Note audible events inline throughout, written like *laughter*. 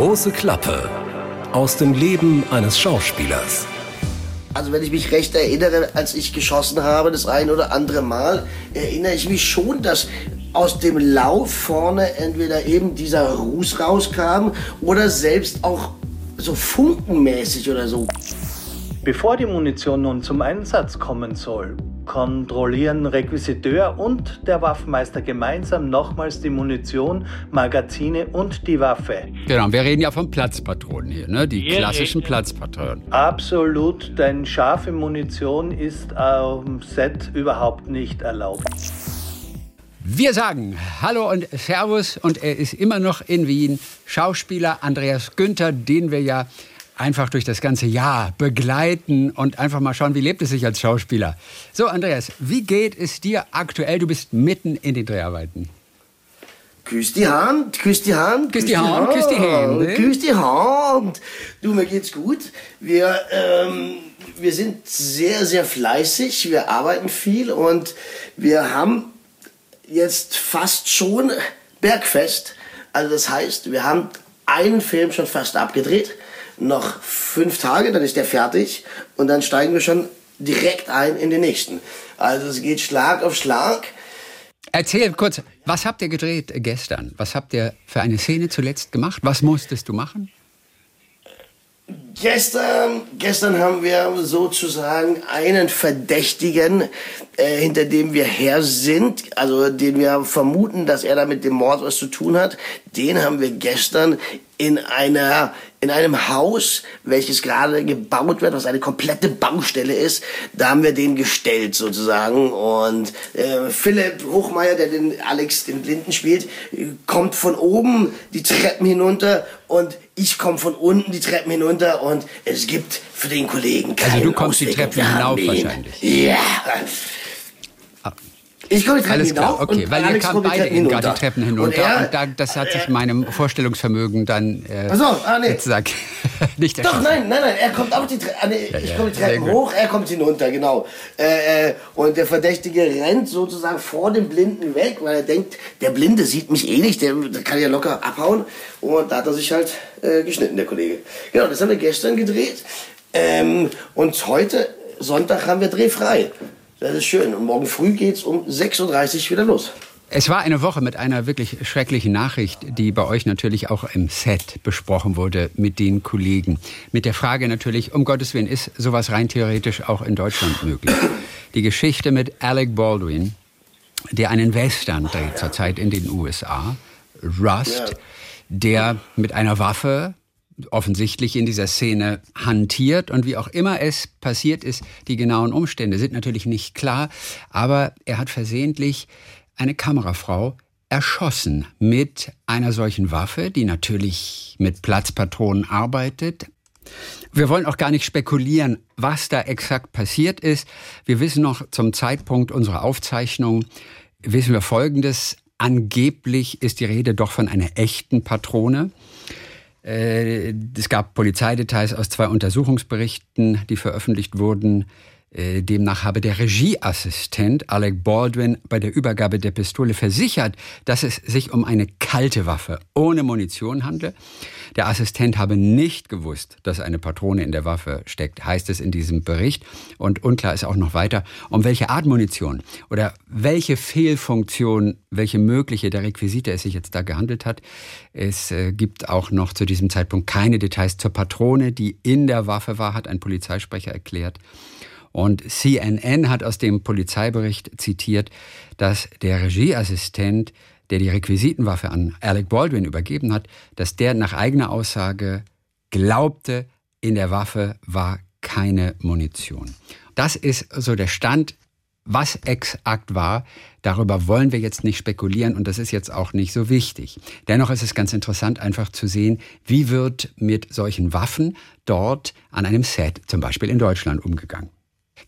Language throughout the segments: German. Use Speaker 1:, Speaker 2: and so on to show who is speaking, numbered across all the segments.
Speaker 1: große Klappe aus dem Leben eines Schauspielers.
Speaker 2: Also wenn ich mich recht erinnere, als ich geschossen habe, das ein oder andere Mal, erinnere ich mich schon, dass aus dem Lauf vorne entweder eben dieser Ruß rauskam oder selbst auch so funkenmäßig oder so.
Speaker 3: Bevor die Munition nun zum Einsatz kommen soll, kontrollieren Requisiteur und der Waffenmeister gemeinsam nochmals die Munition, Magazine und die Waffe.
Speaker 4: Genau, wir reden ja von Platzpatronen hier, ne? die klassischen Platzpatronen.
Speaker 3: Absolut, denn scharfe Munition ist am Set überhaupt nicht erlaubt.
Speaker 4: Wir sagen Hallo und Servus und er ist immer noch in Wien. Schauspieler Andreas Günther, den wir ja einfach durch das ganze Jahr begleiten und einfach mal schauen, wie lebt es sich als Schauspieler. So, Andreas, wie geht es dir aktuell? Du bist mitten in den Dreharbeiten.
Speaker 2: Küss die Hand, küss die Hand,
Speaker 4: küss die Hand, küss die Hände.
Speaker 2: Küss die Hand. Du, mir geht's gut. Wir, ähm, wir sind sehr, sehr fleißig. Wir arbeiten viel und wir haben jetzt fast schon Bergfest. Also das heißt, wir haben einen Film schon fast abgedreht noch fünf Tage, dann ist der fertig und dann steigen wir schon direkt ein in den nächsten. Also es geht Schlag auf Schlag.
Speaker 4: Erzähl kurz, was habt ihr gedreht gestern? Was habt ihr für eine Szene zuletzt gemacht? Was musstest du machen?
Speaker 2: Gestern, gestern haben wir sozusagen einen Verdächtigen, äh, hinter dem wir her sind, also den wir vermuten, dass er da mit dem Mord was zu tun hat. Den haben wir gestern in einer in einem Haus, welches gerade gebaut wird, was eine komplette Baustelle ist, da haben wir den gestellt sozusagen. Und äh, Philipp Hochmeier, der den Alex, den Blinden spielt, kommt von oben die Treppen hinunter und ich komme von unten die Treppen hinunter und es gibt für den Kollegen keinen
Speaker 4: Also du kommst
Speaker 2: Ausweg
Speaker 4: die Treppen hinauf wahrscheinlich.
Speaker 2: Ja. Ich komme die Treppen
Speaker 4: Alles klar, okay, weil ihr
Speaker 2: Alex
Speaker 4: kamt
Speaker 2: kommt die
Speaker 4: beide eben gerade
Speaker 2: hinunter.
Speaker 4: die Treppen hinunter
Speaker 2: Und er,
Speaker 4: und da, das hat sich meinem Vorstellungsvermögen dann äh,
Speaker 2: Ach so, ah, nee.
Speaker 4: sozusagen *laughs* nicht
Speaker 2: Doch, nein, nein, nein, er kommt auch die Treppen, ah, nee,
Speaker 4: Ja,
Speaker 2: ich komme die Treppen hoch, er kommt hinunter, genau. Äh, äh, und der Verdächtige rennt sozusagen vor dem Blinden weg, weil er denkt, der Blinde sieht mich eh nicht, der, der kann ja locker abhauen. Und da hat er sich halt äh, geschnitten, der Kollege. Genau, das haben wir gestern gedreht. Ähm, und heute, Sonntag, haben wir drehfrei. Das ist schön. Und morgen früh geht's um 6.30 Uhr wieder los.
Speaker 4: Es war eine Woche mit einer wirklich schrecklichen Nachricht, die bei euch natürlich auch im Set besprochen wurde mit den Kollegen. Mit der Frage natürlich, um Gottes Willen, ist sowas rein theoretisch auch in Deutschland möglich? Die Geschichte mit Alec Baldwin, der einen Western dreht zurzeit in den USA, Rust, der mit einer Waffe offensichtlich in dieser Szene hantiert und wie auch immer es passiert ist, die genauen Umstände sind natürlich nicht klar, aber er hat versehentlich eine Kamerafrau erschossen mit einer solchen Waffe, die natürlich mit Platzpatronen arbeitet. Wir wollen auch gar nicht spekulieren, was da exakt passiert ist. Wir wissen noch zum Zeitpunkt unserer Aufzeichnung, wissen wir Folgendes. Angeblich ist die Rede doch von einer echten Patrone. Äh, Es gab Polizeidetails aus zwei Untersuchungsberichten, die veröffentlicht wurden. Äh, Demnach habe der Regieassistent Alec Baldwin bei der Übergabe der Pistole versichert, dass es sich um eine kalte Waffe ohne Munition handle. Der Assistent habe nicht gewusst, dass eine Patrone in der Waffe steckt, heißt es in diesem Bericht. Und unklar ist auch noch weiter, um welche Art Munition oder welche Fehlfunktion, welche mögliche der Requisite es sich jetzt da gehandelt hat. Es äh, gibt auch noch zu diesem Zeitpunkt keine Details zur Patrone, die in der Waffe war, hat ein Polizeisprecher erklärt. Und CNN hat aus dem Polizeibericht zitiert, dass der Regieassistent, der die Requisitenwaffe an Alec Baldwin übergeben hat, dass der nach eigener Aussage glaubte, in der Waffe war keine Munition. Das ist so der Stand. Was exakt war, darüber wollen wir jetzt nicht spekulieren und das ist jetzt auch nicht so wichtig. Dennoch ist es ganz interessant einfach zu sehen, wie wird mit solchen Waffen dort an einem Set, zum Beispiel in Deutschland, umgegangen.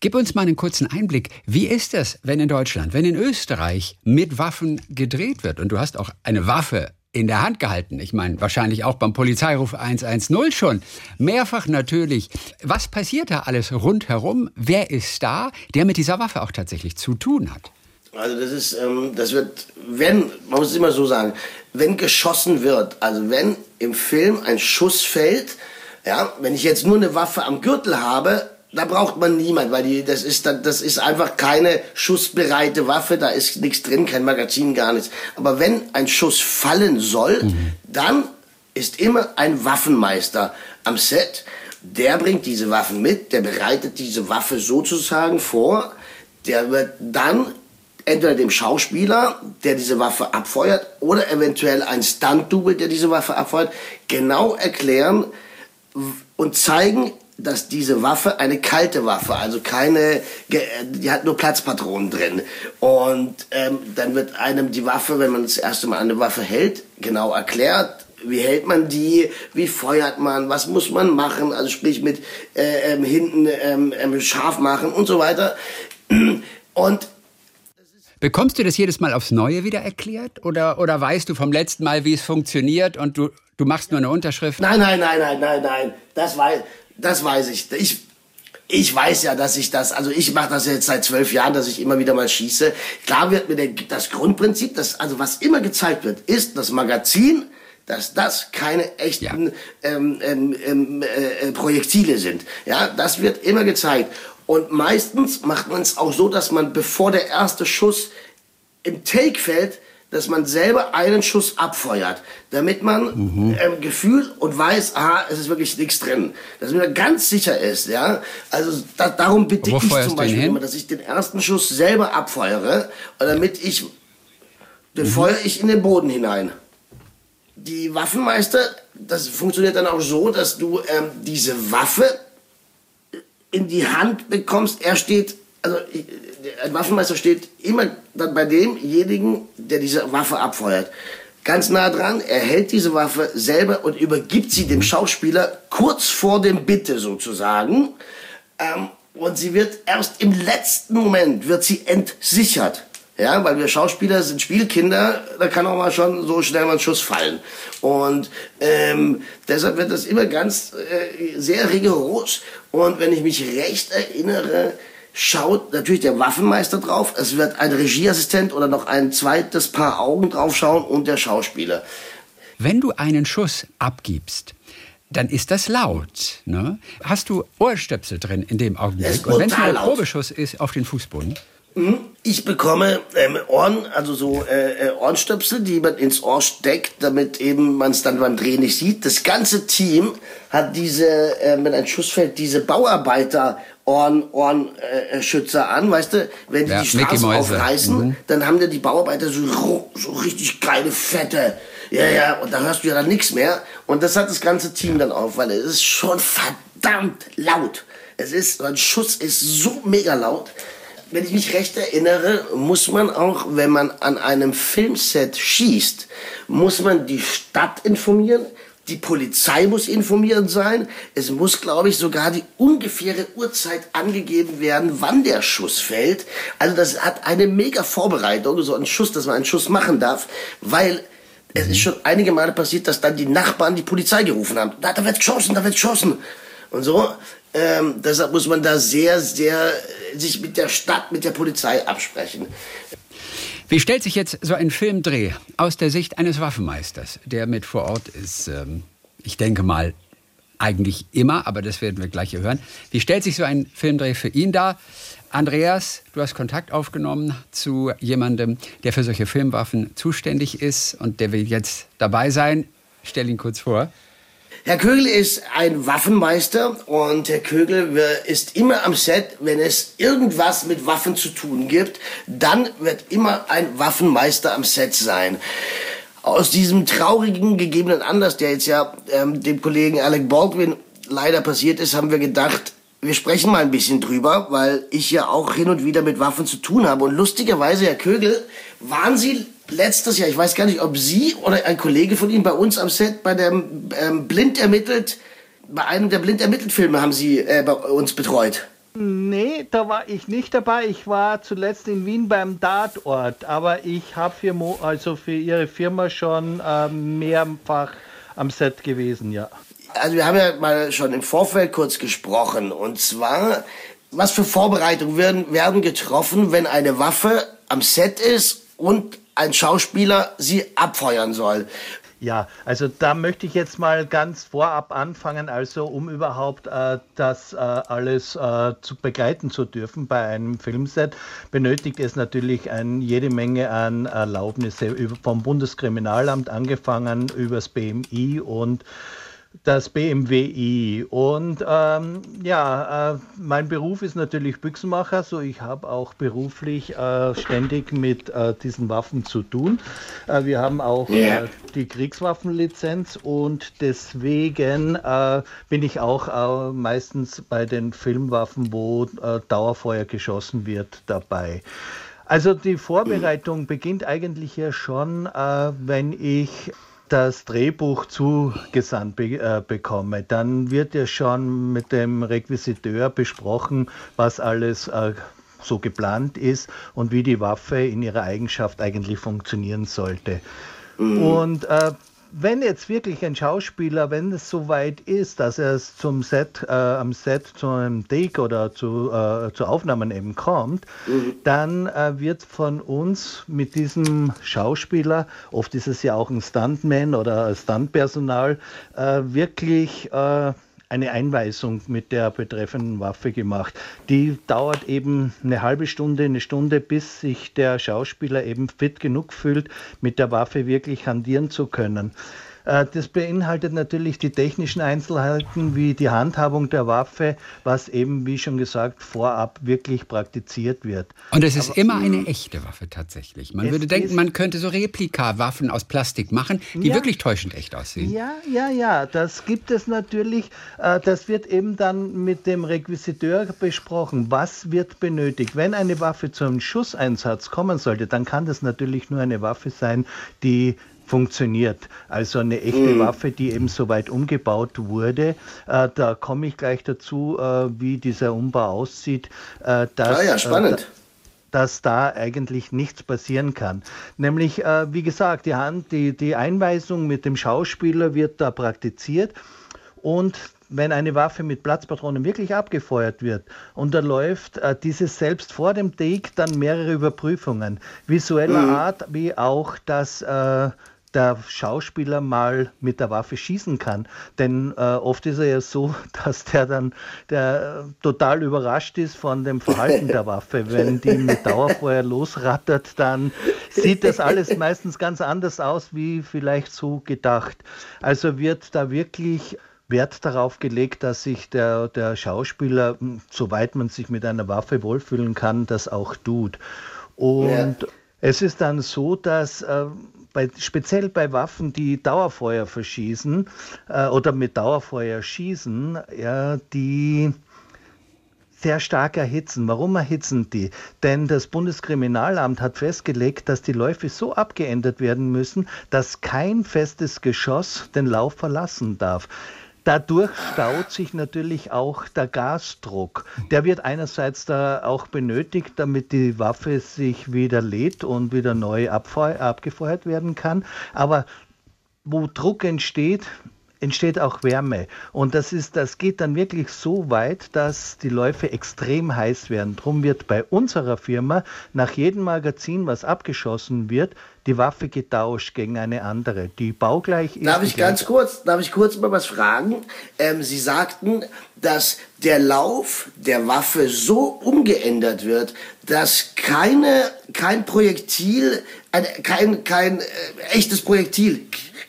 Speaker 4: Gib uns mal einen kurzen Einblick. Wie ist es, wenn in Deutschland, wenn in Österreich mit Waffen gedreht wird und du hast auch eine Waffe in der Hand gehalten? Ich meine, wahrscheinlich auch beim Polizeiruf 110 schon. Mehrfach natürlich. Was passiert da alles rundherum? Wer ist da, der mit dieser Waffe auch tatsächlich zu tun hat?
Speaker 2: Also das ist, ähm, das wird, wenn, man muss es immer so sagen, wenn geschossen wird, also wenn im Film ein Schuss fällt, ja, wenn ich jetzt nur eine Waffe am Gürtel habe, da braucht man niemand, weil die, das ist, das ist einfach keine schussbereite Waffe, da ist nichts drin, kein Magazin, gar nichts. Aber wenn ein Schuss fallen soll, mhm. dann ist immer ein Waffenmeister am Set. Der bringt diese Waffen mit, der bereitet diese Waffe sozusagen vor. Der wird dann entweder dem Schauspieler, der diese Waffe abfeuert, oder eventuell ein Stunt-Double, der diese Waffe abfeuert, genau erklären und zeigen, dass diese Waffe eine kalte Waffe, also keine, die hat nur Platzpatronen drin. Und ähm, dann wird einem die Waffe, wenn man das erste Mal eine Waffe hält, genau erklärt. Wie hält man die? Wie feuert man? Was muss man machen? Also sprich mit äh, ähm, hinten ähm, ähm, scharf machen und so weiter. Und
Speaker 4: Bekommst du das jedes Mal aufs Neue wieder erklärt? Oder, oder weißt du vom letzten Mal, wie es funktioniert und du, du machst nur eine Unterschrift?
Speaker 2: Nein, nein, nein, nein, nein, nein. Das weiß, das weiß ich. Ich, ich weiß ja, dass ich das, also ich mache das jetzt seit zwölf Jahren, dass ich immer wieder mal schieße. Klar wird mir der, das Grundprinzip, das, also was immer gezeigt wird, ist das Magazin, dass das keine echten ja. ähm, ähm, ähm äh, Projektile sind. Ja, das wird immer gezeigt. Und meistens macht man es auch so, dass man, bevor der erste Schuss im Take fällt, dass man selber einen Schuss abfeuert, damit man mhm. ähm, Gefühl und weiß, aha, es ist wirklich nichts drin. Dass man ganz sicher ist, ja. Also da, darum bitte ich zum Beispiel immer, dass ich den ersten Schuss selber abfeuere, damit ich, den mhm. feuere ich in den Boden hinein. Die Waffenmeister, das funktioniert dann auch so, dass du ähm, diese Waffe in die Hand bekommst. Er steht, also ein Waffenmeister steht immer dann bei demjenigen, der diese Waffe abfeuert. Ganz nah dran, er hält diese Waffe selber und übergibt sie dem Schauspieler kurz vor dem Bitte sozusagen. Ähm, und sie wird erst im letzten Moment wird sie entsichert. Ja, weil wir Schauspieler sind Spielkinder, da kann auch mal schon so schnell mal ein Schuss fallen. Und ähm, deshalb wird das immer ganz äh, sehr rigoros. Und wenn ich mich recht erinnere, schaut natürlich der Waffenmeister drauf. Es wird ein Regieassistent oder noch ein zweites Paar Augen drauf schauen und der Schauspieler.
Speaker 4: Wenn du einen Schuss abgibst, dann ist das laut. Ne? Hast du Ohrstöpsel drin in dem Augenblick? Und wenn es ein Probeschuss ist auf den Fußboden?
Speaker 2: Mhm. Ich bekomme ähm, Ohren, also so äh, äh, Ohrenstöpsel, die man ins Ohr steckt, damit eben man es dann beim Drehen nicht sieht. Das ganze Team hat diese, äh, wenn ein Schuss fällt, diese Bauarbeiter Ohren, Ohrenschützer äh, an, weißt du, wenn die ja, die Straße aufreißen, mhm. dann haben die Bauarbeiter so, so richtig geile fette, ja, ja, und da hörst du ja dann nichts mehr. Und das hat das ganze Team dann auf, weil es ist schon verdammt laut. Es ist, ein Schuss ist so mega laut wenn ich mich recht erinnere, muss man auch, wenn man an einem Filmset schießt, muss man die Stadt informieren, die Polizei muss informiert sein. Es muss, glaube ich, sogar die ungefähre Uhrzeit angegeben werden, wann der Schuss fällt. Also das hat eine mega Vorbereitung, so ein Schuss, dass man einen Schuss machen darf, weil es ist schon einige Male passiert, dass dann die Nachbarn die Polizei gerufen haben. Da, da wird geschossen, da wird geschossen. Und so. Ähm, deshalb muss man da sehr, sehr sich mit der Stadt, mit der Polizei absprechen.
Speaker 4: Wie stellt sich jetzt so ein Filmdreh aus der Sicht eines Waffenmeisters, der mit vor Ort ist? Ähm, ich denke mal, eigentlich immer, aber das werden wir gleich hören. Wie stellt sich so ein Filmdreh für ihn dar? Andreas, du hast Kontakt aufgenommen zu jemandem, der für solche Filmwaffen zuständig ist und der will jetzt dabei sein. Stell ihn kurz vor.
Speaker 2: Herr Kögel ist ein Waffenmeister und Herr Kögel ist immer am Set, wenn es irgendwas mit Waffen zu tun gibt, dann wird immer ein Waffenmeister am Set sein. Aus diesem traurigen gegebenen Anlass, der jetzt ja ähm, dem Kollegen Alec Baldwin leider passiert ist, haben wir gedacht, wir sprechen mal ein bisschen drüber, weil ich ja auch hin und wieder mit Waffen zu tun habe. Und lustigerweise, Herr Kögel, waren Sie letztes Jahr, ich weiß gar nicht, ob Sie oder ein Kollege von Ihnen bei uns am Set bei dem ähm, Blind ermittelt, bei einem der Blind ermittelt Filme haben Sie äh, bei uns betreut.
Speaker 3: Nee, da war ich nicht dabei. Ich war zuletzt in Wien beim Tatort, aber ich habe für, also für Ihre Firma schon äh, mehrfach am Set gewesen, ja.
Speaker 2: Also wir haben ja mal schon im Vorfeld kurz gesprochen und zwar, was für Vorbereitungen werden, werden getroffen, wenn eine Waffe am Set ist und ein Schauspieler sie abfeuern soll.
Speaker 3: Ja, also da möchte ich jetzt mal ganz vorab anfangen, also um überhaupt äh, das äh, alles äh, zu begleiten zu dürfen bei einem Filmset, benötigt es natürlich ein, jede Menge an Erlaubnisse vom Bundeskriminalamt angefangen übers BMI und das BMWI. Und ähm, ja, äh, mein Beruf ist natürlich Büchsenmacher, so ich habe auch beruflich äh, ständig mit äh, diesen Waffen zu tun. Äh, wir haben auch yeah. Äh, die Kriegswaffenlizenz und deswegen äh, bin ich auch meistens bei den Filmwaffen, wo Dauerfeuer geschossen wird, dabei. Also die Vorbereitung beginnt eigentlich ja schon, wenn ich das Drehbuch zugesandt be äh, bekomme, dann wird ja schon mit dem Requisiteur besprochen, was alles äh, so geplant ist und wie die Waffe in ihrer Eigenschaft eigentlich funktionieren sollte. Mhm. Und äh, wenn jetzt wirklich ein Schauspieler, wenn es soweit ist, dass er zum Set, äh, am Set zu einem Take oder zu, äh, zu Aufnahmen eben kommt, mhm. dann äh, wird von uns mit diesem Schauspieler, oft ist es ja auch ein Stuntman oder Stuntpersonal, äh, wirklich äh, eine Einweisung mit der betreffenden Waffe gemacht. Die dauert eben eine halbe Stunde, eine Stunde, bis sich der Schauspieler eben fit genug fühlt, mit der Waffe wirklich handieren zu können. Äh, das beinhaltet natürlich die technischen Einzelheiten wie die Handhabung der Waffe, was eben, wie schon gesagt, vorab wirklich praktiziert wird.
Speaker 4: Und es ist Aber, immer eine echte Waffe tatsächlich. Man würde denken, man könnte so Replikawaffen aus Plastik machen, die ja, wirklich täuschend echt aussehen.
Speaker 3: Ja, ja, ja, das gibt es natürlich. Äh, das wird eben dann mit dem Requisiteur besprochen. Was wird benötigt? Wenn eine Waffe zum Schusseinsatz kommen sollte, dann kann das natürlich nur eine Waffe sein, die funktioniert. Also eine echte mhm. Waffe, die eben so weit umgebaut wurde. Äh, da komme ich gleich dazu, äh, wie dieser Umbau aussieht.
Speaker 2: Äh, dass, ah ja, spannend.
Speaker 3: Äh, dass da eigentlich nichts passieren kann. Nämlich, äh, wie gesagt, die, Hand, die, die Einweisung mit dem Schauspieler wird da praktiziert und wenn eine Waffe mit Platzpatronen wirklich abgefeuert wird, unterläuft äh, dieses selbst vor dem Take dann mehrere Überprüfungen, visueller mhm. Art wie auch das äh, der Schauspieler mal mit der Waffe schießen kann. Denn äh, oft ist er ja so, *laughs* dass der dann der total überrascht ist von dem Verhalten der Waffe. Wenn die mit Dauerfeuer losrattert, dann sieht das alles meistens ganz anders aus, wie vielleicht so gedacht. Also wird da wirklich Wert darauf gelegt, dass sich der, der Schauspieler, hm, soweit man sich mit einer Waffe wohlfühlen kann, das auch tut. Und ja. es ist dann so, dass äh, bei, speziell bei Waffen, die Dauerfeuer verschießen äh, oder mit Dauerfeuer schießen, ja, die sehr stark erhitzen. Warum erhitzen die? Denn das Bundeskriminalamt hat festgelegt, dass die Läufe so abgeändert werden müssen, dass kein festes Geschoss den Lauf verlassen darf. Dadurch staut sich natürlich auch der Gasdruck. Der wird einerseits da auch benötigt, damit die Waffe sich wieder lädt und wieder neu abgefeuert werden kann. Aber wo Druck entsteht, entsteht auch Wärme. Und das, ist, das geht dann wirklich so weit, dass die Läufe extrem heiß werden. Drum wird bei unserer Firma nach jedem Magazin, was abgeschossen wird, die Waffe getauscht gegen eine andere, die baugleich ist.
Speaker 2: Darf ich ganz kurz, darf ich kurz mal was fragen? Ähm, Sie sagten, dass der Lauf der Waffe so umgeändert wird, dass keine, kein Projektil, kein, kein äh, echtes Projektil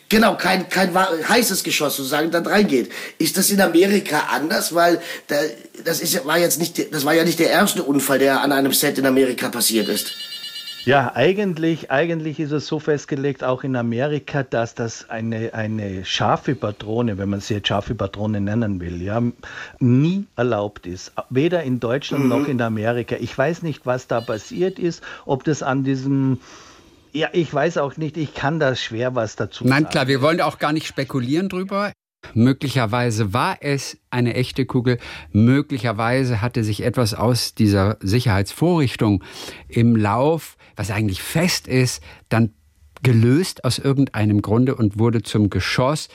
Speaker 2: Genau, kein, kein heißes Geschoss sozusagen dann reingeht. Ist das in Amerika anders? Weil da, das ist, war jetzt nicht, das war ja nicht der erste Unfall, der an einem Set in Amerika passiert ist.
Speaker 3: Ja, eigentlich, eigentlich ist es so festgelegt, auch in Amerika, dass das eine, eine scharfe Patrone, wenn man sie jetzt scharfe Patrone nennen will, ja, nie erlaubt ist. Weder in Deutschland mhm. noch in Amerika. Ich weiß nicht, was da passiert ist, ob das an diesem ja, ich weiß auch nicht, ich kann da schwer was dazu
Speaker 4: Nein, sagen. klar, wir wollen auch gar nicht spekulieren drüber. Möglicherweise war es eine echte Kugel, möglicherweise hatte sich etwas aus dieser Sicherheitsvorrichtung im Lauf, was eigentlich fest ist, dann gelöst aus irgendeinem Grunde und wurde zum Geschoss.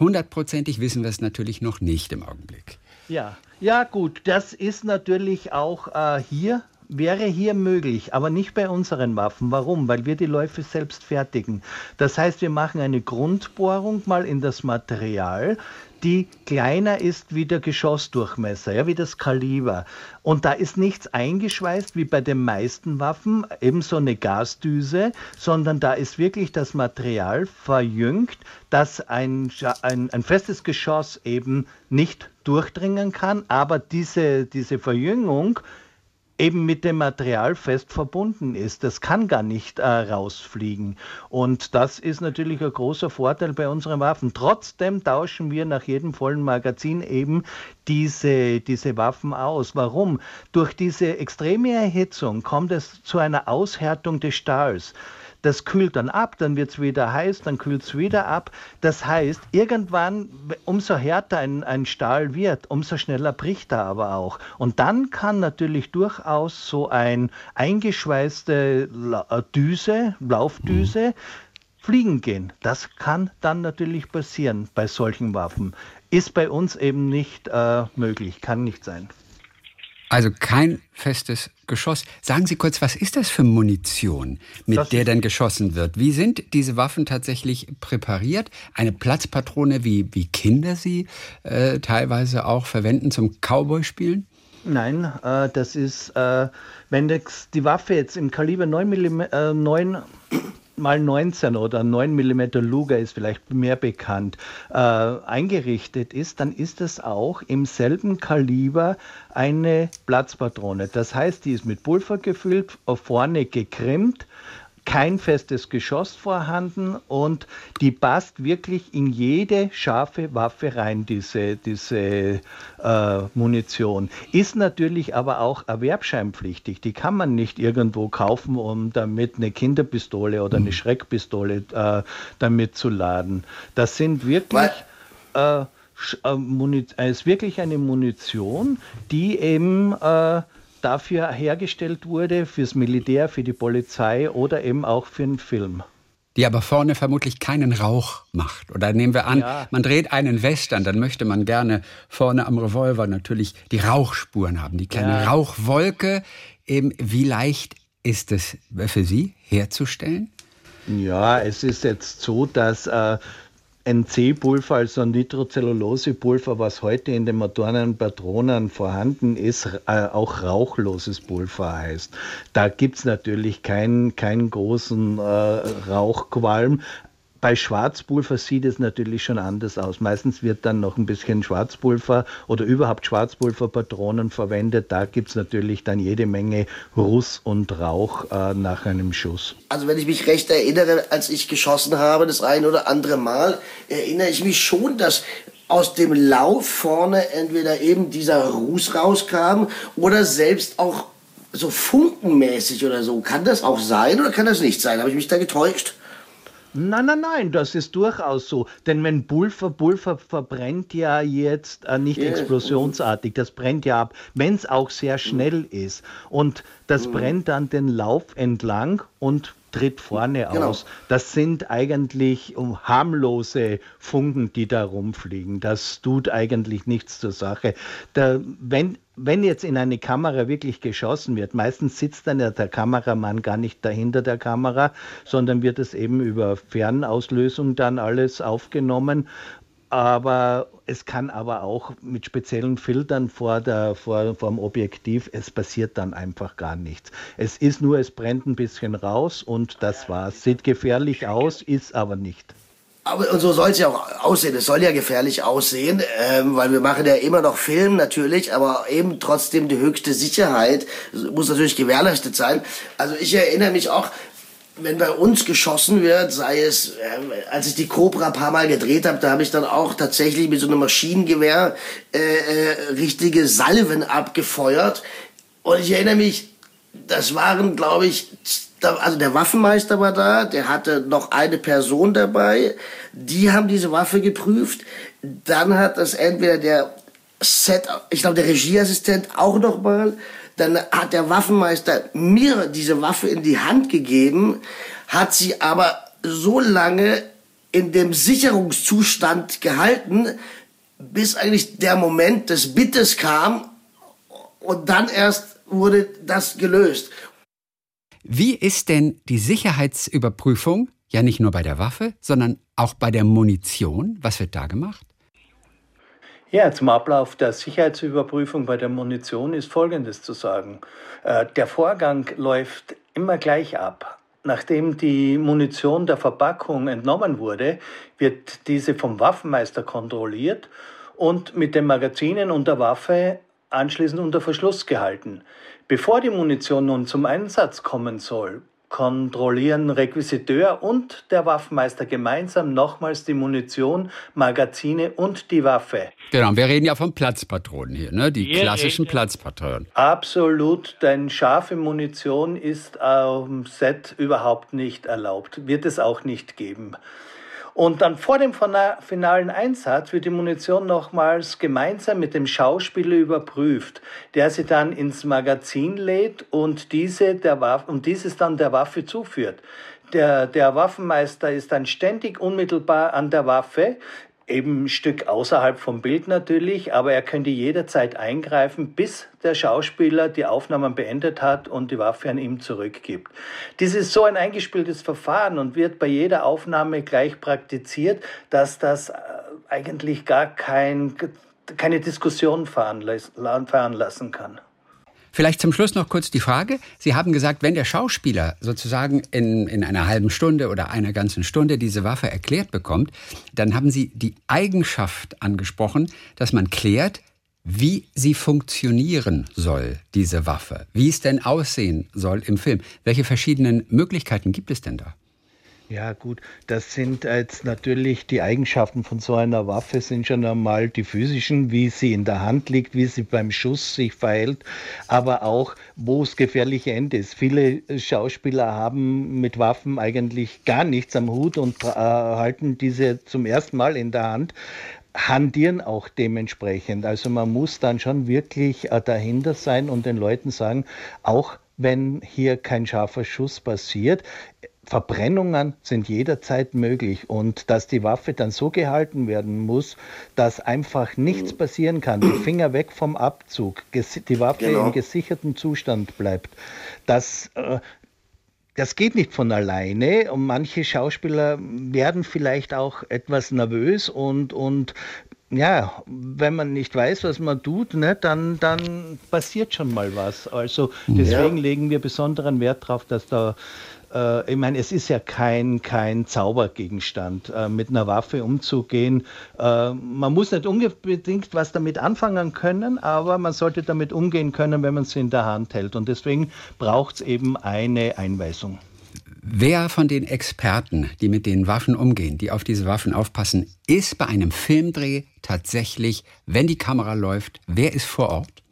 Speaker 4: Hundertprozentig wissen wir es natürlich noch nicht im Augenblick.
Speaker 3: Ja, ja gut, das ist natürlich auch äh, hier wäre hier möglich, aber nicht bei unseren Waffen. Warum? Weil wir die Läufe selbst fertigen. Das heißt, wir machen eine Grundbohrung mal in das Material, die kleiner ist wie der Geschossdurchmesser, ja, wie das Kaliber. Und da ist nichts eingeschweißt wie bei den meisten Waffen, ebenso eine Gasdüse, sondern da ist wirklich das Material verjüngt, dass ein, ein, ein festes Geschoss eben nicht durchdringen kann, aber diese, diese Verjüngung eben mit dem Material fest verbunden ist. Das kann gar nicht äh, rausfliegen. Und das ist natürlich ein großer Vorteil bei unseren Waffen. Trotzdem tauschen wir nach jedem vollen Magazin eben diese, diese Waffen aus. Warum? Durch diese extreme Erhitzung kommt es zu einer Aushärtung des Stahls. Das kühlt dann ab, dann wird es wieder heiß, dann kühlt es wieder ab. Das heißt, irgendwann, umso härter ein, ein Stahl wird, umso schneller bricht er aber auch. Und dann kann natürlich durchaus so ein eingeschweißte äh, Düse, Laufdüse, fliegen gehen. Das kann dann natürlich passieren bei solchen Waffen. Ist bei uns eben nicht äh, möglich, kann nicht sein.
Speaker 4: Also kein festes Geschoss. Sagen Sie kurz, was ist das für Munition, mit das der dann geschossen wird? Wie sind diese Waffen tatsächlich präpariert? Eine Platzpatrone, wie, wie Kinder sie äh, teilweise auch verwenden zum Cowboy-Spielen?
Speaker 3: Nein, äh, das ist, äh, wenn die Waffe jetzt im Kaliber 9 mm, 9 mal 19 oder 9 mm Luger ist vielleicht mehr bekannt, äh, eingerichtet ist, dann ist es auch im selben Kaliber eine Platzpatrone. Das heißt, die ist mit Pulver gefüllt, vorne gekrimmt kein festes Geschoss vorhanden und die passt wirklich in jede scharfe Waffe rein, diese, diese äh, Munition. Ist natürlich aber auch erwerbscheinpflichtig. Die kann man nicht irgendwo kaufen, um damit eine Kinderpistole oder eine mhm. Schreckpistole äh, damit zu laden. Das sind wirklich. Äh, äh, ist wirklich eine Munition, die eben äh, dafür hergestellt wurde, fürs Militär, für die Polizei oder eben auch für einen Film.
Speaker 4: Die aber vorne vermutlich keinen Rauch macht. Oder nehmen wir an, ja. man dreht einen Western, dann möchte man gerne vorne am Revolver natürlich die Rauchspuren haben, die kleine ja. Rauchwolke. Eben, wie leicht ist es für Sie herzustellen?
Speaker 3: Ja, es ist jetzt so, dass äh, NC-Pulver, also Nitrocellulose-Pulver, was heute in den modernen Patronen vorhanden ist, äh, auch rauchloses Pulver heißt. Da gibt es natürlich keinen, keinen großen äh, Rauchqualm, bei Schwarzpulver sieht es natürlich schon anders aus. Meistens wird dann noch ein bisschen Schwarzpulver oder überhaupt Schwarzpulverpatronen verwendet. Da gibt es natürlich dann jede Menge Ruß und Rauch äh, nach einem Schuss.
Speaker 2: Also wenn ich mich recht erinnere, als ich geschossen habe, das ein oder andere Mal, erinnere ich mich schon, dass aus dem Lauf vorne entweder eben dieser Ruß rauskam oder selbst auch so funkenmäßig oder so. Kann das auch sein oder kann das nicht sein? Habe ich mich da getäuscht?
Speaker 3: Nein, nein, nein, das ist durchaus so. Denn wenn Pulver, Pulver verbrennt ja jetzt äh, nicht yeah. explosionsartig, das brennt ja ab, wenn es auch sehr schnell ist. Und das mhm. brennt dann den Lauf entlang und tritt vorne genau. aus. Das sind eigentlich harmlose Funken, die da rumfliegen. Das tut eigentlich nichts zur Sache. Der, wenn, wenn jetzt in eine Kamera wirklich geschossen wird, meistens sitzt dann ja der Kameramann gar nicht dahinter der Kamera, sondern wird es eben über Fernauslösung dann alles aufgenommen aber es kann aber auch mit speziellen Filtern vor, der, vor, vor dem Objektiv, es passiert dann einfach gar nichts. Es ist nur, es brennt ein bisschen raus und das war's. Sieht gefährlich aus, ist aber nicht.
Speaker 2: Aber und so soll es ja auch aussehen. Es soll ja gefährlich aussehen, ähm, weil wir machen ja immer noch Film natürlich, aber eben trotzdem die höchste Sicherheit muss natürlich gewährleistet sein. Also ich erinnere mich auch, wenn bei uns geschossen wird, sei es, äh, als ich die Cobra ein paar Mal gedreht habe, da habe ich dann auch tatsächlich mit so einem Maschinengewehr äh, äh, richtige Salven abgefeuert. Und ich erinnere mich, das waren, glaube ich, also der Waffenmeister war da, der hatte noch eine Person dabei, die haben diese Waffe geprüft. Dann hat das entweder der Set, ich glaube der Regieassistent auch noch mal dann hat der Waffenmeister mir diese Waffe in die Hand gegeben, hat sie aber so lange in dem Sicherungszustand gehalten, bis eigentlich der Moment des Bittes kam und dann erst wurde das gelöst.
Speaker 4: Wie ist denn die Sicherheitsüberprüfung, ja nicht nur bei der Waffe, sondern auch bei der Munition? Was wird da gemacht?
Speaker 5: Ja, zum Ablauf der Sicherheitsüberprüfung bei der Munition ist Folgendes zu sagen. Äh, der Vorgang läuft immer gleich ab. Nachdem die Munition der Verpackung entnommen wurde, wird diese vom Waffenmeister kontrolliert und mit den Magazinen und der Waffe anschließend unter Verschluss gehalten. Bevor die Munition nun zum Einsatz kommen soll, kontrollieren Requisiteur und der Waffenmeister gemeinsam nochmals die Munition, Magazine und die Waffe.
Speaker 4: Genau, wir reden ja von Platzpatronen hier, ne? die wir klassischen Platzpatronen.
Speaker 5: Absolut, denn scharfe Munition ist am Set überhaupt nicht erlaubt, wird es auch nicht geben. Und dann vor dem finalen Einsatz wird die Munition nochmals gemeinsam mit dem Schauspieler überprüft, der sie dann ins Magazin lädt und, diese der Waffe, und dieses dann der Waffe zuführt. Der, der Waffenmeister ist dann ständig unmittelbar an der Waffe, eben ein Stück außerhalb vom Bild natürlich, aber er könnte jederzeit eingreifen, bis der Schauspieler die Aufnahmen beendet hat und die Waffe an ihm zurückgibt. Dies ist so ein eingespieltes Verfahren und wird bei jeder Aufnahme gleich praktiziert, dass das äh, eigentlich gar kein, keine Diskussion veranlassen kann.
Speaker 4: Vielleicht zum Schluss noch kurz die Frage. Sie haben gesagt, wenn der Schauspieler sozusagen in, in einer halben Stunde oder einer ganzen Stunde diese Waffe erklärt bekommt, dann haben Sie die Eigenschaft angesprochen, dass man klärt, wie sie funktionieren soll, diese Waffe, wie es denn aussehen soll im Film. Welche verschiedenen Möglichkeiten gibt es denn da?
Speaker 3: Ja, gut, das sind jetzt natürlich die Eigenschaften von so einer Waffe, sind schon einmal die physischen, wie sie in der Hand liegt, wie sie beim Schuss sich verhält, aber auch, wo es gefährliche Ende ist. Viele Schauspieler haben mit Waffen eigentlich gar nichts am Hut und äh, halten diese zum ersten Mal in der Hand handieren auch dementsprechend. Also man muss dann schon wirklich äh, dahinter sein und den Leuten sagen, auch wenn hier kein scharfer Schuss passiert, Verbrennungen sind jederzeit möglich und dass die Waffe dann so gehalten werden muss, dass einfach nichts passieren kann, die Finger weg vom Abzug, die Waffe genau. im gesicherten Zustand bleibt, das, äh, das geht nicht von alleine und manche Schauspieler werden vielleicht auch etwas nervös und, und ja, wenn man nicht weiß, was man tut, ne, dann, dann passiert schon mal was. Also deswegen ja. legen wir besonderen Wert darauf, dass da äh, ich meine, es ist ja kein, kein Zaubergegenstand, äh, mit einer Waffe umzugehen. Äh, man muss nicht unbedingt was damit anfangen können, aber man sollte damit umgehen können, wenn man sie in der Hand hält. Und deswegen braucht es eben eine Einweisung.
Speaker 4: Wer von den Experten, die mit den Waffen umgehen, die auf diese Waffen aufpassen, ist bei einem Filmdreh tatsächlich, wenn die Kamera läuft, wer ist vor Ort?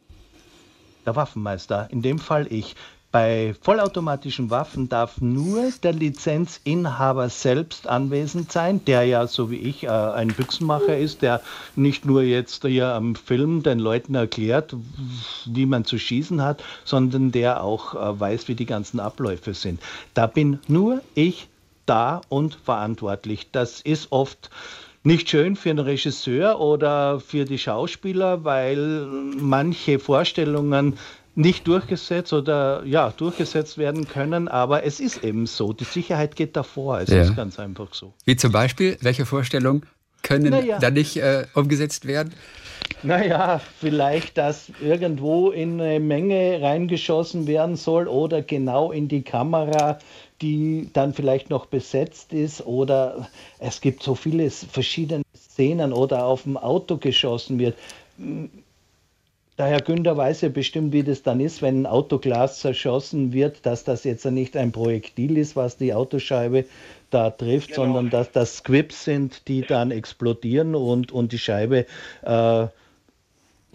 Speaker 3: Der Waffenmeister, in dem Fall ich. Bei vollautomatischen Waffen darf nur der Lizenzinhaber selbst anwesend sein, der ja, so wie ich, äh, ein Büchsenmacher ist, der nicht nur jetzt hier am Film den Leuten erklärt, wie man zu schießen hat, sondern der auch äh, weiß, wie die ganzen Abläufe sind. Da bin nur ich da und verantwortlich. Das ist oft nicht schön für den Regisseur oder für die Schauspieler, weil manche Vorstellungen nicht durchgesetzt oder ja, durchgesetzt werden können, aber es ist eben so. Die Sicherheit geht davor. Es ja. ist ganz einfach so.
Speaker 4: Wie zum Beispiel, welche Vorstellungen können naja. da nicht äh, umgesetzt werden?
Speaker 3: Naja, vielleicht, dass irgendwo in eine Menge reingeschossen werden soll oder genau in die Kamera, die dann vielleicht noch besetzt ist oder es gibt so viele verschiedene Szenen oder auf dem Auto geschossen wird der Herr Günther weiß ja bestimmt, wie das dann ist, wenn ein Autoglas zerschossen wird, dass das jetzt nicht ein Projektil ist, was die Autoscheibe da trifft, genau. sondern dass das Squibs sind, die dann explodieren und, und die Scheibe äh,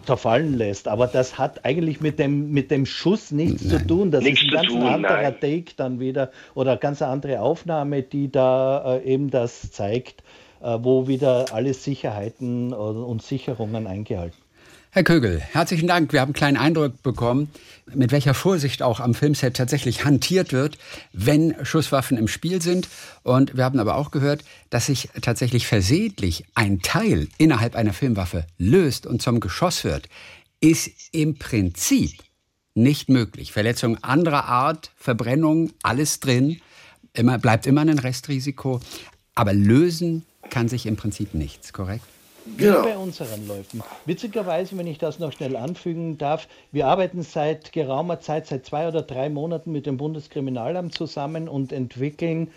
Speaker 3: zerfallen lässt. Aber das hat eigentlich mit dem, mit dem Schuss nichts nein. zu tun. Das nichts ist ein ganz tun, anderer nein. Take dann wieder oder eine ganz andere Aufnahme, die da äh, eben das zeigt, äh, wo wieder alle Sicherheiten und Sicherungen eingehalten
Speaker 4: Herr Kögel, herzlichen Dank. Wir haben einen kleinen Eindruck bekommen, mit welcher Vorsicht auch am Filmset tatsächlich hantiert wird, wenn Schusswaffen im Spiel sind. Und wir haben aber auch gehört, dass sich tatsächlich versehentlich ein Teil innerhalb einer Filmwaffe löst und zum Geschoss wird, ist im Prinzip nicht möglich. Verletzung anderer Art, Verbrennung, alles drin. Immer, bleibt immer ein Restrisiko. Aber lösen kann sich im Prinzip nichts, korrekt?
Speaker 6: Genau. Bei unseren Läufen. Witzigerweise, wenn ich das noch schnell anfügen darf, wir arbeiten seit geraumer Zeit, seit zwei oder drei Monaten mit dem Bundeskriminalamt zusammen und entwickeln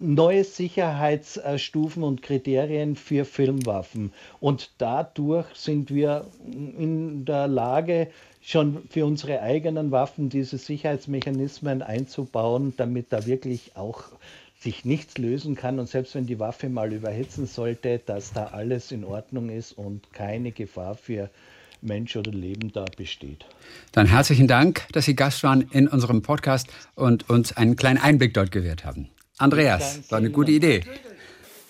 Speaker 6: neue Sicherheitsstufen und Kriterien für Filmwaffen. Und dadurch sind wir in der Lage, schon für unsere eigenen Waffen diese Sicherheitsmechanismen einzubauen, damit da wirklich auch sich nichts lösen kann und selbst wenn die Waffe mal überhitzen sollte, dass da alles in Ordnung ist und keine Gefahr für Mensch oder Leben da besteht.
Speaker 4: Dann herzlichen Dank, dass Sie Gast waren in unserem Podcast und uns einen kleinen Einblick dort gewährt haben. Andreas, war eine gute Idee.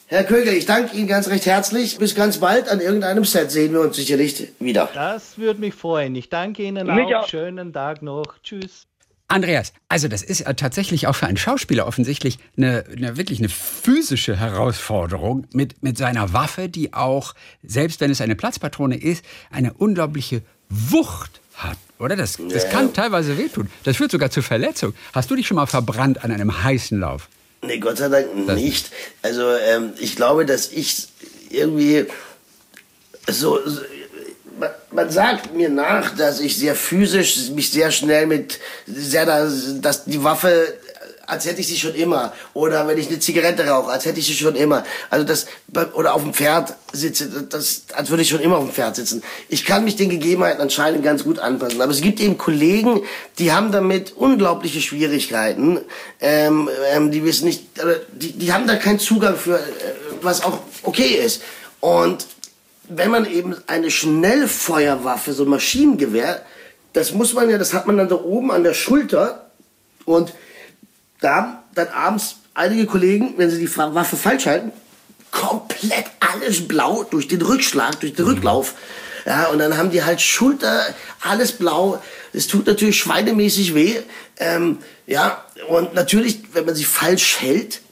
Speaker 2: Herr Kögel, ich danke Ihnen ganz recht herzlich. Bis ganz bald. An irgendeinem Set sehen wir uns sicherlich wieder.
Speaker 6: Das würde mich freuen. Ich danke Ihnen mich auch. auch. Schönen Tag noch. Tschüss.
Speaker 4: Andreas, also das ist tatsächlich auch für einen Schauspieler offensichtlich eine, eine, wirklich eine physische Herausforderung mit, mit seiner Waffe, die auch, selbst wenn es eine Platzpatrone ist, eine unglaubliche Wucht hat. Oder? Das, das ja. kann teilweise wehtun. Das führt sogar zu Verletzung. Hast du dich schon mal verbrannt an einem heißen Lauf?
Speaker 2: Nee, Gott sei Dank das nicht. Also ähm, ich glaube, dass ich irgendwie so, so man, sagt mir nach, dass ich sehr physisch mich sehr schnell mit sehr da, dass die Waffe als hätte ich sie schon immer. Oder wenn ich eine Zigarette rauche, als hätte ich sie schon immer. Also das, oder auf dem Pferd sitze, das, als würde ich schon immer auf dem Pferd sitzen. Ich kann mich den Gegebenheiten anscheinend ganz gut anpassen. Aber es gibt eben Kollegen, die haben damit unglaubliche Schwierigkeiten. Ähm, ähm, die wissen nicht, die, die haben da keinen Zugang für, äh, was auch okay ist. Und wenn man eben eine Schnellfeuerwaffe, so ein Maschinengewehr, das muss man ja, das hat man dann da oben an der Schulter und da haben dann abends einige Kollegen, wenn sie die Waffe falsch halten, komplett alles blau durch den Rückschlag, durch den mhm. Rücklauf. Ja, und dann haben die halt Schulter, alles blau. Es tut natürlich schweinemäßig weh. Ähm, ja, und natürlich, wenn man sie falsch hält,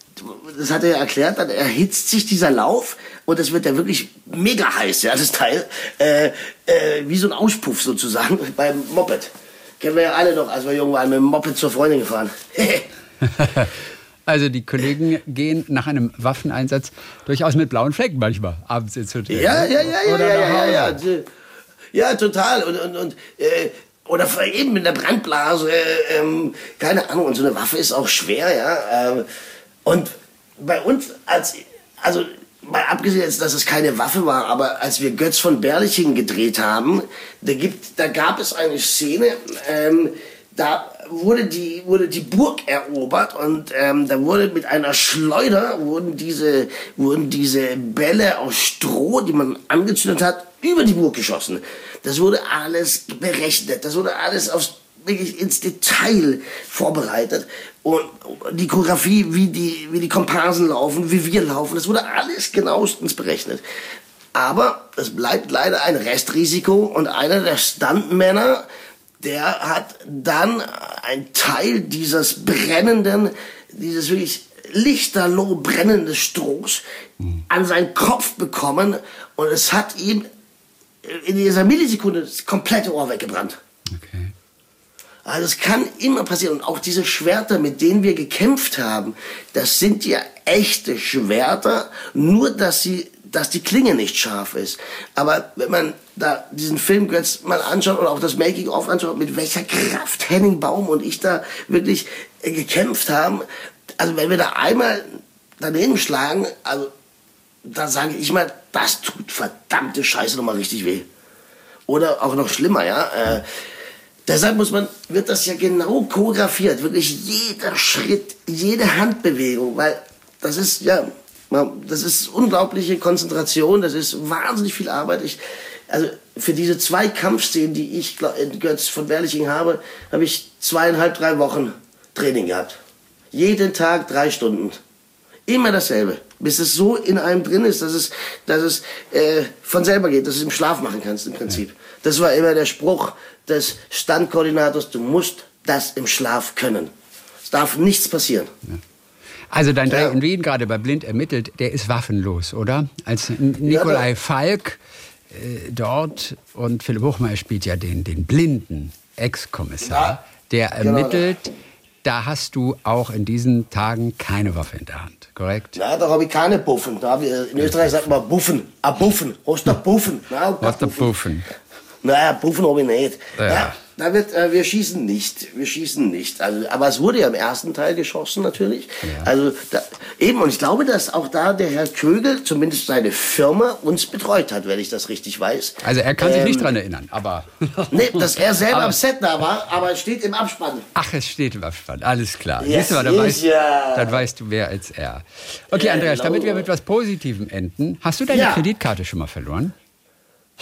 Speaker 2: das hat er ja erklärt, dann erhitzt sich dieser Lauf und es wird ja wirklich mega heiß, ja, das Teil. Äh, äh, wie so ein Auspuff sozusagen *laughs* beim Moped. Kennen wir ja alle noch, als wir jung waren, mit dem Moped zur Freundin gefahren. *laughs* *laughs*
Speaker 4: Also die Kollegen gehen nach einem Waffeneinsatz durchaus mit blauen Flecken manchmal abends ins Hotel.
Speaker 2: Ja, ja, ja, ja, ja, ja, ja, ja, ja, total. Und, und, und äh, oder eben mit einer Brandblase, äh, ähm, keine Ahnung. Und so eine Waffe ist auch schwer, ja. Äh, und bei uns als, also mal abgesehen jetzt, dass es keine Waffe war, aber als wir Götz von Berlichingen gedreht haben, da gibt, da gab es eine Szene. Ähm, da wurde die, wurde die Burg erobert und ähm, da wurde mit einer Schleuder wurden diese, wurden diese Bälle aus Stroh, die man angezündet hat, über die Burg geschossen. Das wurde alles berechnet, das wurde alles aufs, wirklich ins Detail vorbereitet. Und die Choreografie, wie die, wie die Komparsen laufen, wie wir laufen, das wurde alles genauestens berechnet. Aber es bleibt leider ein Restrisiko und einer der Stuntmänner, der hat dann ein Teil dieses brennenden, dieses wirklich lichterloh brennenden Strohs mhm. an seinen Kopf bekommen und es hat ihm in dieser Millisekunde das komplette Ohr weggebrannt. Okay. Also es kann immer passieren. Und auch diese Schwerter, mit denen wir gekämpft haben, das sind ja echte Schwerter, nur dass sie dass die Klinge nicht scharf ist. Aber wenn man da diesen Film jetzt mal anschaut oder auch das Making-of anschaut, mit welcher Kraft Henning Baum und ich da wirklich äh, gekämpft haben, also wenn wir da einmal daneben schlagen, also da sage ich mal, das tut verdammte Scheiße nochmal richtig weh. Oder auch noch schlimmer, ja. Äh, deshalb muss man, wird das ja genau choreografiert, wirklich jeder Schritt, jede Handbewegung, weil das ist ja das ist unglaubliche Konzentration, das ist wahnsinnig viel Arbeit. Ich, also für diese zwei Kampfszenen, die ich in Götz von Berliching habe, habe ich zweieinhalb, drei Wochen Training gehabt. Jeden Tag drei Stunden. Immer dasselbe. Bis es so in einem drin ist, dass es, dass es äh, von selber geht, dass du es im Schlaf machen kannst im Prinzip. Das war immer der Spruch des Standkoordinators, du musst das im Schlaf können. Es darf nichts passieren. Ja.
Speaker 4: Also dein Dreh in Wien, gerade bei Blind ermittelt, der ist waffenlos, oder? Als Nikolai Falk äh, dort und Philipp Hochmeier spielt ja den, den Blinden. Ex-Kommissar, der genau. ermittelt. Da hast du auch in diesen Tagen keine Waffe in der Hand, korrekt?
Speaker 2: Ja, da habe ich keine Buffen. Da ich, in Österreich sagt man Buffen. A Buffen. Hast du Buffen?
Speaker 4: Hast du Buffen?
Speaker 2: Naja, Buffen habe ich nicht. Ja. ja. Da wird, äh, wir schießen nicht, wir schießen nicht. Also, aber es wurde ja im ersten Teil geschossen natürlich. Ja. Also da, eben und ich glaube, dass auch da der Herr Kögel, zumindest seine Firma, uns betreut hat, wenn ich das richtig weiß.
Speaker 4: Also er kann ähm, sich nicht ähm, dran erinnern, aber
Speaker 2: nee, dass er selber aber, am Set da war, aber es steht im Abspann.
Speaker 4: Ach, es steht im Abspann, alles klar. Yes, mal, dann, weißt, ja. dann weißt du mehr als er. Okay, Andreas, damit wir mit etwas Positivem enden, hast du deine ja. Kreditkarte schon mal verloren?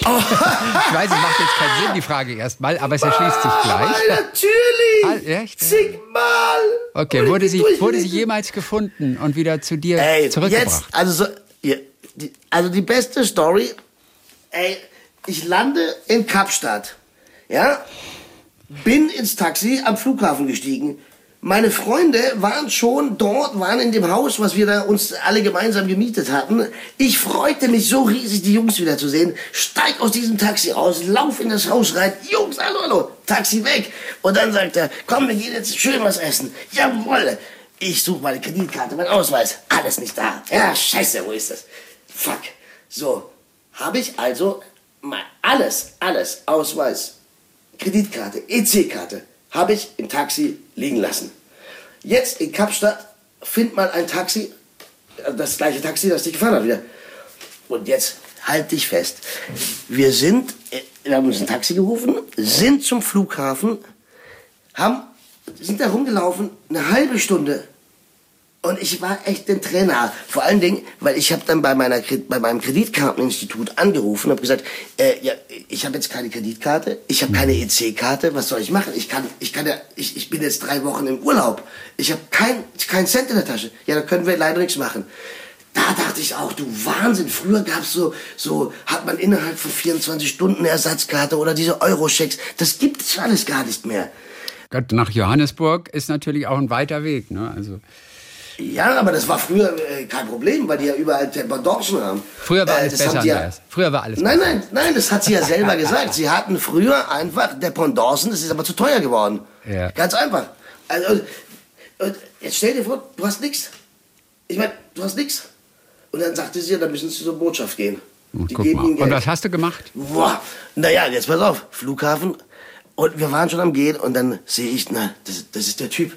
Speaker 4: Oh. ich weiß, es macht jetzt keinen Sinn, die Frage erstmal, aber es erschließt sich gleich.
Speaker 2: Natürlich! Ah, echt? Zigmal!
Speaker 4: Okay, wurde sie, wurde sie jemals gefunden und wieder zu dir ey, zurückgebracht? Jetzt,
Speaker 2: also, so, ja, die, also die beste Story, ey, ich lande in Kapstadt, ja, bin ins Taxi am Flughafen gestiegen, meine Freunde waren schon dort, waren in dem Haus, was wir da uns alle gemeinsam gemietet hatten. Ich freute mich so riesig, die Jungs wieder zu sehen. Steig aus diesem Taxi aus, lauf in das Haus rein. Jungs, hallo, hallo, Taxi weg. Und dann sagt er, komm, wir gehen jetzt schön was essen. Jawolle. Ich suche meine Kreditkarte, mein Ausweis. Alles nicht da. Ja, scheiße, wo ist das? Fuck. So, habe ich also mal alles, alles, Ausweis, Kreditkarte, EC-Karte, habe ich im Taxi liegen lassen. Jetzt in Kapstadt findet man ein Taxi, äh, das gleiche Taxi, das dich gefahren hat wieder. Und jetzt halt dich fest. Wir sind, äh, wir haben uns ein Taxi gerufen, sind zum Flughafen, haben, sind da rumgelaufen, eine halbe Stunde und ich war echt ein Trainer. Vor allen Dingen, weil ich habe dann bei, meiner, bei meinem Kreditkarteninstitut angerufen und gesagt, äh, ja, ich habe jetzt keine Kreditkarte, ich habe keine EC-Karte, was soll ich machen? Ich kann, ich kann ja, ich, ich bin jetzt drei Wochen im Urlaub. Ich habe kein, kein Cent in der Tasche. Ja, da können wir leider nichts machen. Da dachte ich auch, du Wahnsinn. Früher gab's so, so hat man innerhalb von 24 Stunden Ersatzkarte oder diese Euro-Schecks. Das gibt es alles gar nicht mehr.
Speaker 4: Gott, nach Johannesburg ist natürlich auch ein weiter Weg. Ne? Also
Speaker 2: ja, aber das war früher äh, kein Problem, weil die ja überall Temperdorschen haben.
Speaker 4: Früher war äh, alles besser,
Speaker 2: ja,
Speaker 4: Früher war alles
Speaker 2: Nein, nein, nein, das hat sie ja selber gesagt. Sie hatten früher einfach Dependancen, das ist aber zu teuer geworden. Ja. Ganz einfach. Also, und, und jetzt stell dir vor, du hast nichts. Ich meine, du hast nichts. Und dann sagte sie, ja, dann müssen sie zur Botschaft gehen.
Speaker 4: Die Guck geben mal. Und was hast du gemacht?
Speaker 2: Boah, naja, jetzt pass auf, Flughafen. Und wir waren schon am Gehen und dann sehe ich, na, das, das ist der Typ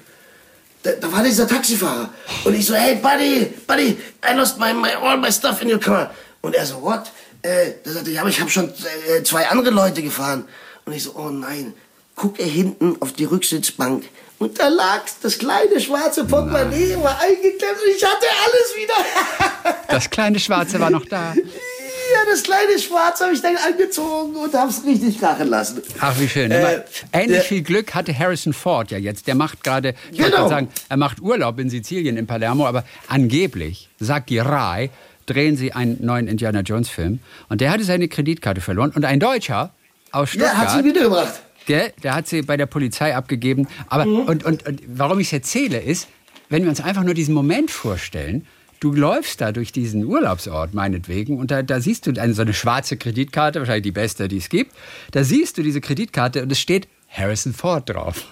Speaker 2: da, da, war dieser Taxifahrer. Und ich so, hey, Buddy, Buddy, I lost my, my, all my stuff in your car. Und er so, what? Äh, da sagte ja, aber ich habe schon äh, zwei andere Leute gefahren. Und ich so, oh nein. Guck er hinten auf die Rücksitzbank. Und da lag das kleine schwarze Portemonnaie, war eingeklemmt und ich hatte alles wieder.
Speaker 4: das kleine schwarze war noch da. *laughs*
Speaker 2: Ja, das kleine Schwarz habe ich dann angezogen und habe es richtig krachen lassen.
Speaker 4: Ach, wie schön. Äh, Ähnlich viel Glück hatte Harrison Ford ja jetzt. Der macht gerade, ich genau. sagen, er macht Urlaub in Sizilien, in Palermo, aber angeblich, sagt die Rai, drehen sie einen neuen Indiana Jones Film. Und der hatte seine Kreditkarte verloren. Und ein Deutscher aus Stuttgart.
Speaker 2: Ja, hat sie wiedergebracht.
Speaker 4: Der, der hat sie bei der Polizei abgegeben. Aber, mhm. und, und, und warum ich es erzähle, ist, wenn wir uns einfach nur diesen Moment vorstellen, du läufst da durch diesen Urlaubsort meinetwegen und da, da siehst du eine, so eine schwarze Kreditkarte, wahrscheinlich die beste, die es gibt. Da siehst du diese Kreditkarte und es steht Harrison Ford drauf.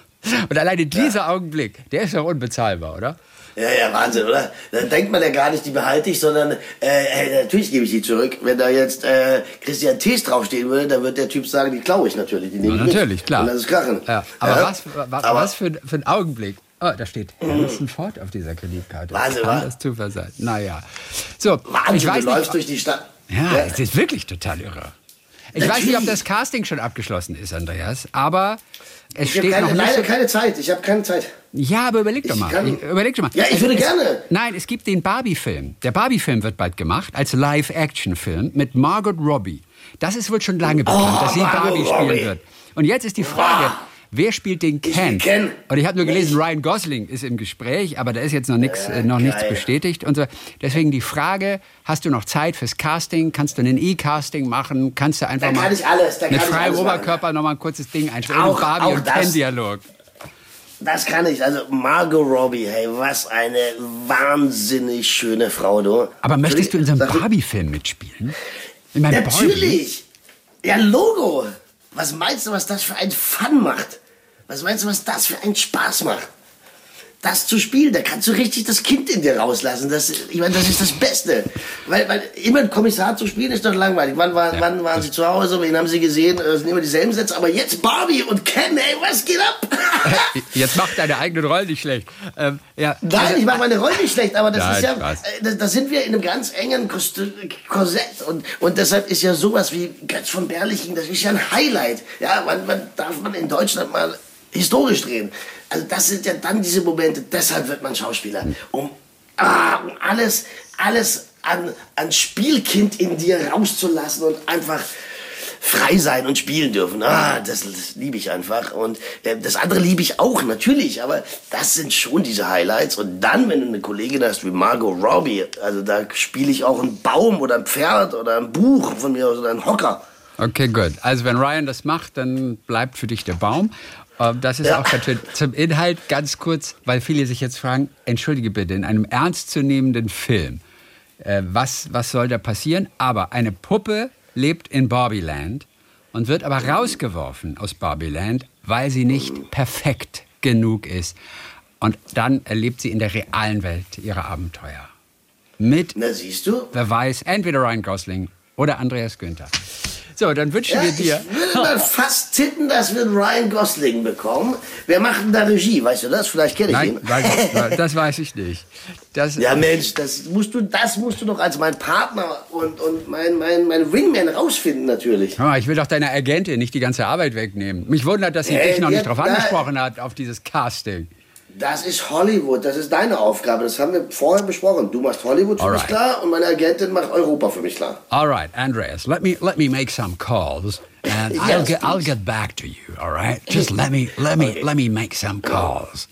Speaker 4: Und alleine dieser ja. Augenblick, der ist doch unbezahlbar, oder?
Speaker 2: Ja, ja, Wahnsinn, oder? Da denkt man ja gar nicht, die behalte ich, sondern äh, hey, natürlich gebe ich die zurück. Wenn da jetzt äh, Christian Thees draufstehen würde, dann wird der Typ sagen, die klaue ich natürlich. Die nehme
Speaker 4: ja, natürlich, klar.
Speaker 2: Und das ist krachen.
Speaker 4: Ja, aber ja? was, was, aber was für, für ein Augenblick. Oh, da steht Harrison Ford auf dieser Kreditkarte.
Speaker 2: Wahnsinn,
Speaker 4: Kann das Zufall sein? Naja. So,
Speaker 2: Wahnsinn, ich weiß du läufst durch die Stadt.
Speaker 4: Ja, ja, es ist wirklich total irre. Ich Natürlich. weiß nicht, ob das Casting schon abgeschlossen ist, Andreas, aber es ich steht
Speaker 2: keine,
Speaker 4: noch
Speaker 2: leider so keine Zeit. Ich habe keine Zeit.
Speaker 4: Ja, aber überleg doch mal. Kann, überleg doch mal.
Speaker 2: Ja, ich würde es, gerne.
Speaker 4: Nein, es gibt den Barbie-Film. Der Barbie-Film wird bald gemacht als Live-Action-Film mit Margot Robbie. Das ist wohl schon lange bekannt, oh, dass sie Barbie spielen wird. Und jetzt ist die Frage, wow. Wer spielt den Ken?
Speaker 2: Ken.
Speaker 4: Und ich habe nur gelesen, Ryan Gosling ist im Gespräch, aber da ist jetzt noch, äh, noch nichts bestätigt. Und so. Deswegen die Frage, hast du noch Zeit fürs Casting? Kannst du ein E-Casting machen? Kannst du einfach
Speaker 2: da
Speaker 4: mal
Speaker 2: kann ich alles, da
Speaker 4: mit freiem Oberkörper noch mal ein kurzes Ding einstellen? Auch, Barbie auch und Ken-Dialog.
Speaker 2: Das kann ich. Also Margot Robbie, hey, was eine wahnsinnig schöne Frau, du.
Speaker 4: Aber möchtest du in so einem Barbie-Film mitspielen?
Speaker 2: In meinem Natürlich. Barbie? Ja, Logo. Was meinst du, was das für ein Fun macht? Was meinst du, was das für einen Spaß macht? Das zu spielen, da kannst du richtig das Kind in dir rauslassen. Das, ich meine, das ist das Beste. Weil, weil immer ein Kommissar zu spielen ist doch langweilig. Wann, war, ja. wann waren sie zu Hause? Wen haben sie gesehen? Es sind immer dieselben Sätze. Aber jetzt Barbie und Ken, ey, was geht ab? *laughs*
Speaker 4: jetzt macht deine eigenen Rollen nicht schlecht. Ähm,
Speaker 2: ja. Nein, also, ich mache meine Rollen nicht schlecht, aber das Nein, ist ja, da, da, sind wir in einem ganz engen Korsett. Und, und deshalb ist ja sowas wie Götz von Berliching, das ist ja ein Highlight. Ja, man, man darf man in Deutschland mal historisch drehen. Also das sind ja dann diese Momente, deshalb wird man Schauspieler. Um, ah, um alles, alles an, an Spielkind in dir rauszulassen und einfach frei sein und spielen dürfen. Ah, das, das liebe ich einfach. Und äh, das andere liebe ich auch, natürlich. Aber das sind schon diese Highlights. Und dann, wenn du eine Kollegin hast wie Margot Robbie, also da spiele ich auch einen Baum oder ein Pferd oder ein Buch von mir oder einen Hocker.
Speaker 4: Okay, gut. Also wenn Ryan das macht, dann bleibt für dich der Baum. Ähm, das ist ja. auch ganz schön. Zum Inhalt ganz kurz, weil viele sich jetzt fragen, entschuldige bitte, in einem ernstzunehmenden Film, äh, was, was soll da passieren? Aber eine Puppe lebt in Barbieland und wird aber rausgeworfen aus Barbieland, weil sie nicht perfekt genug ist. Und dann erlebt sie in der realen Welt ihre Abenteuer. Mit,
Speaker 2: Na, siehst du?
Speaker 4: wer weiß, entweder Ryan Gosling oder Andreas Günther. So, dann wünschen ja, wir dir.
Speaker 2: Ich würde mal fast tippen, dass wir Ryan Gosling bekommen. Wer macht denn da Regie? Weißt du das? Vielleicht kenne ich Nein, ihn.
Speaker 4: Weiß, *laughs* das weiß ich nicht.
Speaker 2: Das, ja, Mensch, das musst du, das musst du doch als mein Partner und, und mein, mein, mein Wingman rausfinden, natürlich.
Speaker 4: Ah, ich will doch deiner Agentin nicht die ganze Arbeit wegnehmen. Mich wundert, dass sie äh, dich noch nicht darauf angesprochen hat, auf dieses Casting.
Speaker 2: Das ist Hollywood, das ist deine Aufgabe. Das haben wir vorher besprochen. Du machst Hollywood für all mich right. klar und meine Agentin macht Europa für mich klar.
Speaker 4: All right, Andreas, let me let me make some calls and yes, I'll get I'll get back to you. All right, just let me let me okay. let me make some calls.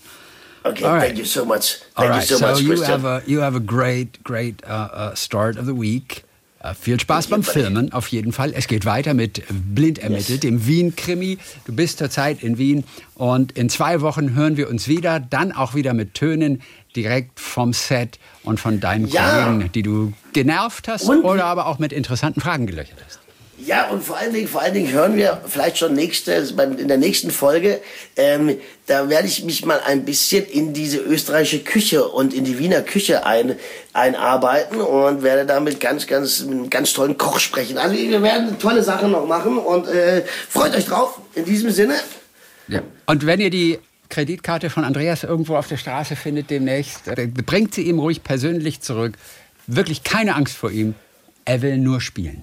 Speaker 2: Okay, all thank you so much. Thank all right, you so,
Speaker 4: so
Speaker 2: much,
Speaker 4: you have a you have a great great uh, uh, start of the week. Äh, viel Spaß beim Filmen, auf jeden Fall. Es geht weiter mit Blind ermittelt, dem Wien-Krimi. Du bist zurzeit in Wien und in zwei Wochen hören wir uns wieder, dann auch wieder mit Tönen direkt vom Set und von deinen ja. Kollegen, die du genervt hast und oder aber auch mit interessanten Fragen gelöchert hast.
Speaker 2: Ja, und vor allen Dingen, vor allen Dingen hören wir vielleicht schon nächste, in der nächsten Folge, ähm, da werde ich mich mal ein bisschen in diese österreichische Küche und in die Wiener Küche ein, einarbeiten und werde damit ganz, ganz, mit einem ganz tollen Koch sprechen. Also wir werden tolle Sachen noch machen und äh, freut euch drauf. In diesem Sinne.
Speaker 4: Ja. Und wenn ihr die Kreditkarte von Andreas irgendwo auf der Straße findet demnächst, äh, bringt sie ihm ruhig persönlich zurück. Wirklich keine Angst vor ihm. Er will nur spielen.